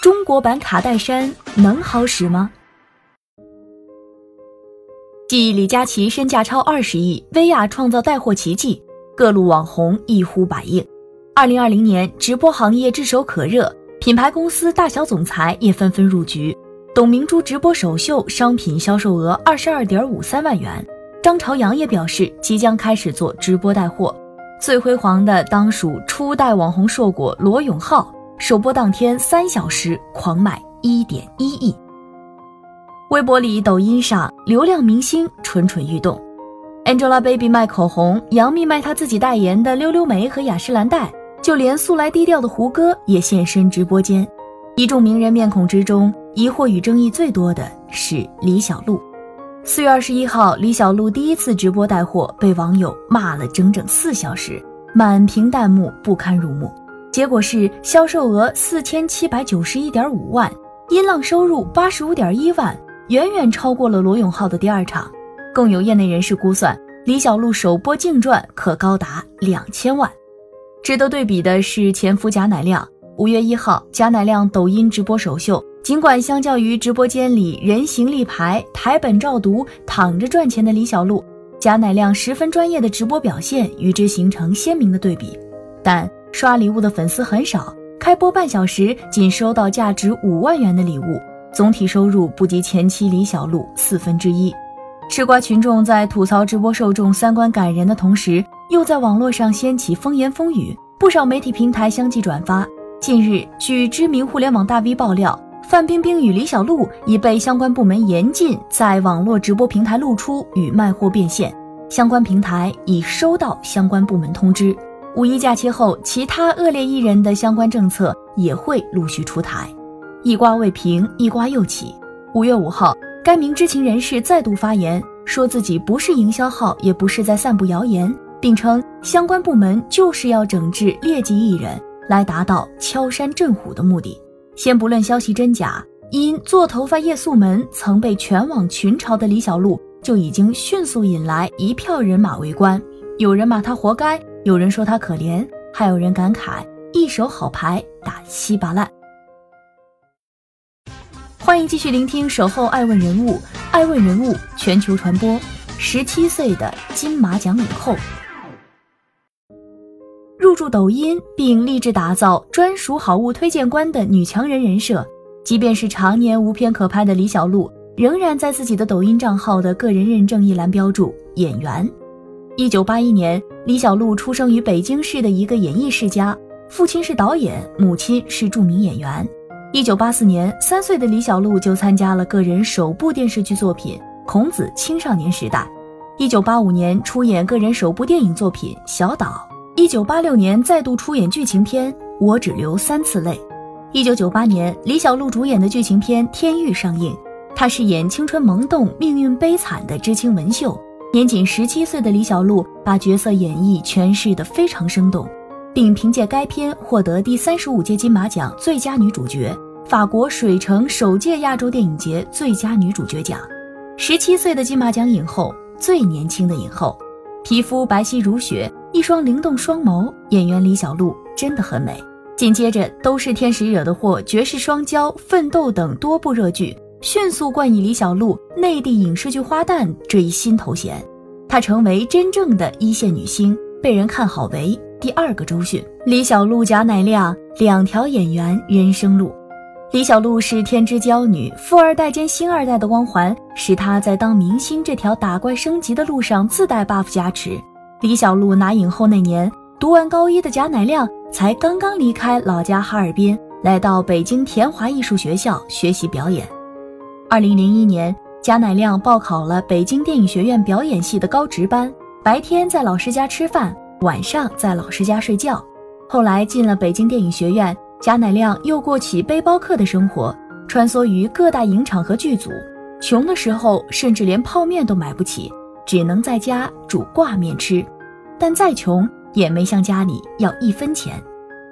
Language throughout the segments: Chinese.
中国版卡戴珊能好使吗？继李佳琦身价超二十亿，薇娅创造带货奇迹，各路网红一呼百应。二零二零年，直播行业炙手可热，品牌公司大小总裁也纷纷入局。董明珠直播首秀商品销售额二十二点五三万元，张朝阳也表示即将开始做直播带货。最辉煌的当属初代网红硕果罗永浩。首播当天三小时狂卖一点一亿。微博里、抖音上，流量明星蠢蠢欲动。Angelababy 卖口红，杨幂卖她自己代言的溜溜梅和雅诗兰黛，就连素来低调的胡歌也现身直播间。一众名人面孔之中，疑惑与争议最多的是李小璐。四月二十一号，李小璐第一次直播带货，被网友骂了整整四小时，满屏弹幕不堪入目。结果是销售额四千七百九十一点五万，音浪收入八十五点一万，远远超过了罗永浩的第二场。更有业内人士估算，李小璐首播净赚可高达两千万。值得对比的是前夫贾乃亮。五月一号，贾乃亮抖音直播首秀，尽管相较于直播间里人形立牌、台本照读、躺着赚钱的李小璐，贾乃亮十分专业的直播表现与之形成鲜明的对比，但。刷礼物的粉丝很少，开播半小时仅收到价值五万元的礼物，总体收入不及前妻李小璐四分之一。吃瓜群众在吐槽直播受众三观感人的同时，又在网络上掀起风言风语，不少媒体平台相继转发。近日，据知名互联网大 V 爆料，范冰冰与李小璐已被相关部门严禁在网络直播平台露出与卖货变现，相关平台已收到相关部门通知。五一假期后，其他恶劣艺人的相关政策也会陆续出台。一瓜未平，一瓜又起。五月五号，该名知情人士再度发言，说自己不是营销号，也不是在散布谣言，并称相关部门就是要整治劣迹艺人，来达到敲山震虎的目的。先不论消息真假，因做头发夜宿门曾被全网群嘲的李小璐，就已经迅速引来一票人马围观。有人骂他活该。有人说他可怜，还有人感慨一手好牌打稀巴烂。欢迎继续聆听《守候爱问人物》，爱问人物全球传播。十七岁的金马奖影后，入驻抖音并立志打造专属好物推荐官的女强人人设。即便是常年无片可拍的李小璐，仍然在自己的抖音账号的个人认证一栏标注“演员”。一九八一年，李小璐出生于北京市的一个演艺世家，父亲是导演，母亲是著名演员。一九八四年，三岁的李小璐就参加了个人首部电视剧作品《孔子青少年时代》。一九八五年，出演个人首部电影作品《小岛》。一九八六年，再度出演剧情片《我只流三次泪》。一九九八年，李小璐主演的剧情片《天域》上映，她饰演青春萌动、命运悲惨的知青文秀。年仅十七岁的李小璐把角色演绎诠释得非常生动，并凭借该片获得第三十五届金马奖最佳女主角、法国水城首届亚洲电影节最佳女主角奖。十七岁的金马奖影后，最年轻的影后，皮肤白皙如雪，一双灵动双眸，演员李小璐真的很美。紧接着都是天使惹的祸、绝世双骄、奋斗等多部热剧。迅速冠以李小璐“内地影视剧花旦”这一新头衔，她成为真正的一线女星，被人看好为第二个周迅。李小璐、贾乃亮两条演员人生路。李小璐是天之骄女，富二代兼星二代的光环使她在当明星这条打怪升级的路上自带 buff 加持。李小璐拿影后那年，读完高一的贾乃亮才刚刚离开老家哈尔滨，来到北京田华艺术学校学习表演。二零零一年，贾乃亮报考了北京电影学院表演系的高职班，白天在老师家吃饭，晚上在老师家睡觉。后来进了北京电影学院，贾乃亮又过起背包客的生活，穿梭于各大影厂和剧组。穷的时候，甚至连泡面都买不起，只能在家煮挂面吃。但再穷，也没向家里要一分钱。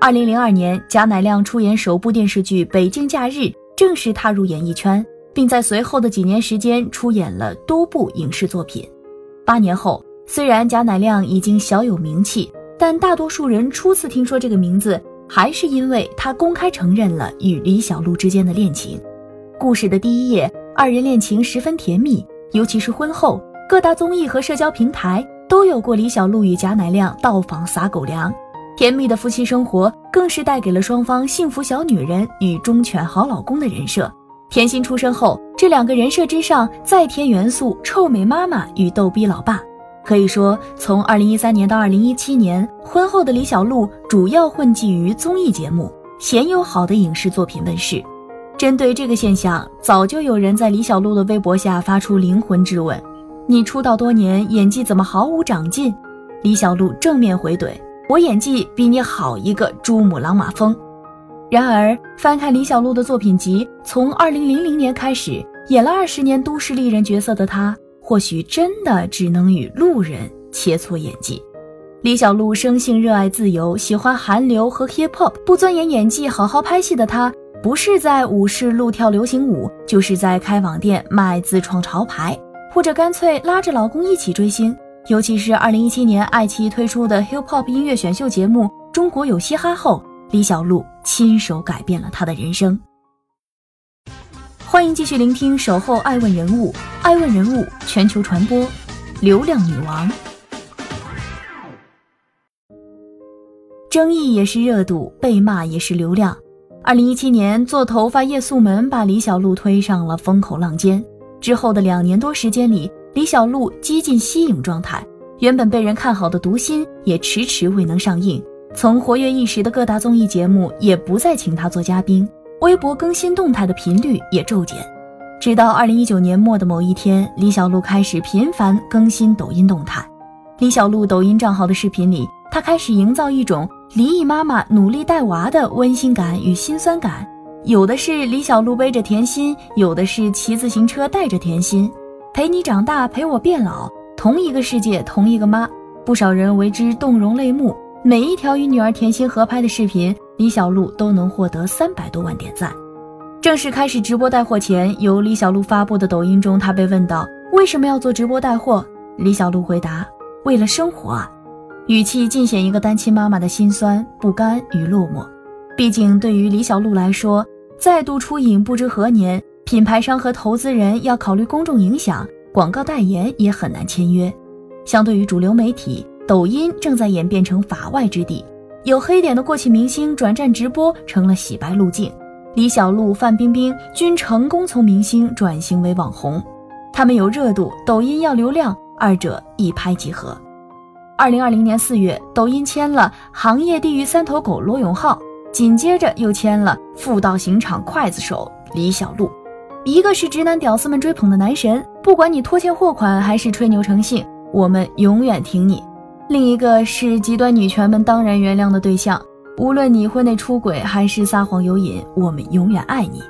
二零零二年，贾乃亮出演首部电视剧《北京假日》，正式踏入演艺圈，并在随后的几年时间出演了多部影视作品。八年后，虽然贾乃亮已经小有名气，但大多数人初次听说这个名字，还是因为他公开承认了与李小璐之间的恋情。故事的第一页，二人恋情十分甜蜜，尤其是婚后，各大综艺和社交平台都有过李小璐与贾乃亮到访撒狗粮。甜蜜的夫妻生活更是带给了双方幸福小女人与忠犬好老公的人设。甜心出生后，这两个人设之上再添元素臭美妈妈与逗逼老爸。可以说，从二零一三年到二零一七年，婚后的李小璐主要混迹于综艺节目，鲜有好的影视作品问世。针对这个现象，早就有人在李小璐的微博下发出灵魂质问：“你出道多年，演技怎么毫无长进？”李小璐正面回怼。我演技比你好一个珠穆朗玛峰。然而，翻看李小璐的作品集，从二零零零年开始演了二十年都市丽人角色的她，或许真的只能与路人切磋演技。李小璐生性热爱自由，喜欢韩流和 hip hop，不钻研演技，好好拍戏的她，不是在舞室录跳流行舞，就是在开网店卖自创潮牌，或者干脆拉着老公一起追星。尤其是二零一七年，爱奇艺推出的 Hip Hop 音乐选秀节目《中国有嘻哈》后，李小璐亲手改变了她的人生。欢迎继续聆听《守候爱问人物》，爱问人物全球传播，流量女王。争议也是热度，被骂也是流量。二零一七年，做头发夜宿门把李小璐推上了风口浪尖。之后的两年多时间里。李小璐几近息影状态，原本被人看好的《读心》也迟迟未能上映。曾活跃一时的各大综艺节目也不再请她做嘉宾，微博更新动态的频率也骤减。直到二零一九年末的某一天，李小璐开始频繁更新抖音动态。李小璐抖音账号的视频里，她开始营造一种离异妈妈努力带娃的温馨感与心酸感。有的是李小璐背着甜心，有的是骑自行车带着甜心。陪你长大，陪我变老，同一个世界，同一个妈，不少人为之动容泪目。每一条与女儿甜心合拍的视频，李小璐都能获得三百多万点赞。正式开始直播带货前，由李小璐发布的抖音中，她被问到为什么要做直播带货，李小璐回答：为了生活啊，语气尽显一个单亲妈妈的心酸、不甘与落寞。毕竟对于李小璐来说，再度出影不知何年。品牌商和投资人要考虑公众影响，广告代言也很难签约。相对于主流媒体，抖音正在演变成法外之地，有黑点的过气明星转战直播成了洗白路径。李小璐、范冰冰均成功从明星转型为网红，他们有热度，抖音要流量，二者一拍即合。二零二零年四月，抖音签了行业地狱三头狗罗永浩，紧接着又签了妇道刑场刽子手李小璐。一个是直男屌丝们追捧的男神，不管你拖欠货款还是吹牛成性，我们永远挺你；另一个是极端女权们当然原谅的对象，无论你婚内出轨还是撒谎有瘾，我们永远爱你。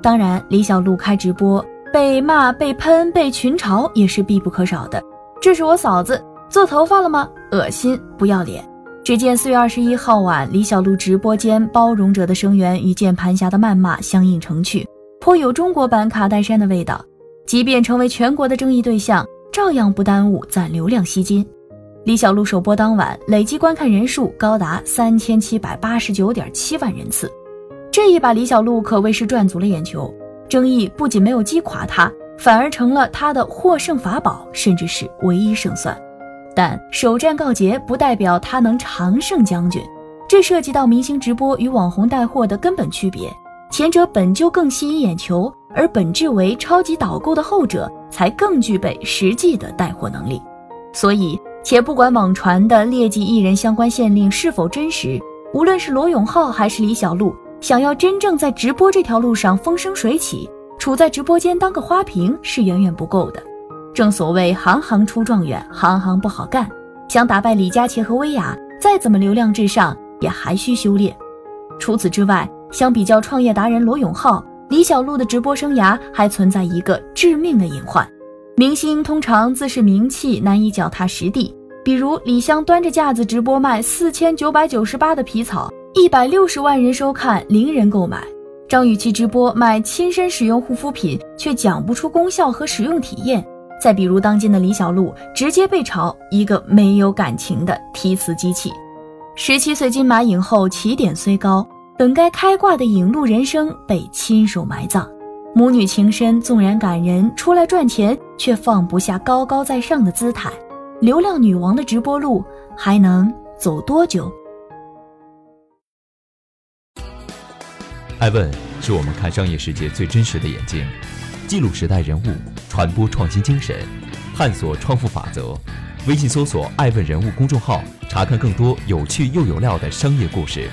当然，李小璐开直播被骂、被喷、被群嘲也是必不可少的。这是我嫂子做头发了吗？恶心，不要脸！只见四月二十一号晚，李小璐直播间，包容者的声援与键盘侠的谩骂相映成趣。颇有中国版卡戴珊的味道，即便成为全国的争议对象，照样不耽误攒流量吸金。李小璐首播当晚累计观看人数高达三千七百八十九点七万人次，这一把李小璐可谓是赚足了眼球。争议不仅没有击垮她，反而成了她的获胜法宝，甚至是唯一胜算。但首战告捷不代表她能常胜将军，这涉及到明星直播与网红带货的根本区别。前者本就更吸引眼球，而本质为超级导购的后者才更具备实际的带货能力。所以，且不管网传的劣迹艺人相关限令是否真实，无论是罗永浩还是李小璐，想要真正在直播这条路上风生水起，处在直播间当个花瓶是远远不够的。正所谓行行出状元，行行不好干。想打败李佳琦和薇娅，再怎么流量至上，也还需修炼。除此之外，相比较创业达人罗永浩、李小璐的直播生涯，还存在一个致命的隐患：明星通常自恃名气，难以脚踏实地。比如李湘端着架子直播卖四千九百九十八的皮草，一百六十万人收看，零人购买；张雨绮直播卖亲身使用护肤品，却讲不出功效和使用体验。再比如当今的李小璐，直接被炒一个没有感情的提词机器。十七岁金马影后起点虽高，本该开挂的影路人生被亲手埋葬。母女情深纵然感人，出来赚钱却放不下高高在上的姿态。流量女王的直播路还能走多久？爱问是我们看商业世界最真实的眼睛，记录时代人物，传播创新精神，探索创富法则。微信搜索“爱问人物”公众号，查看更多有趣又有料的商业故事。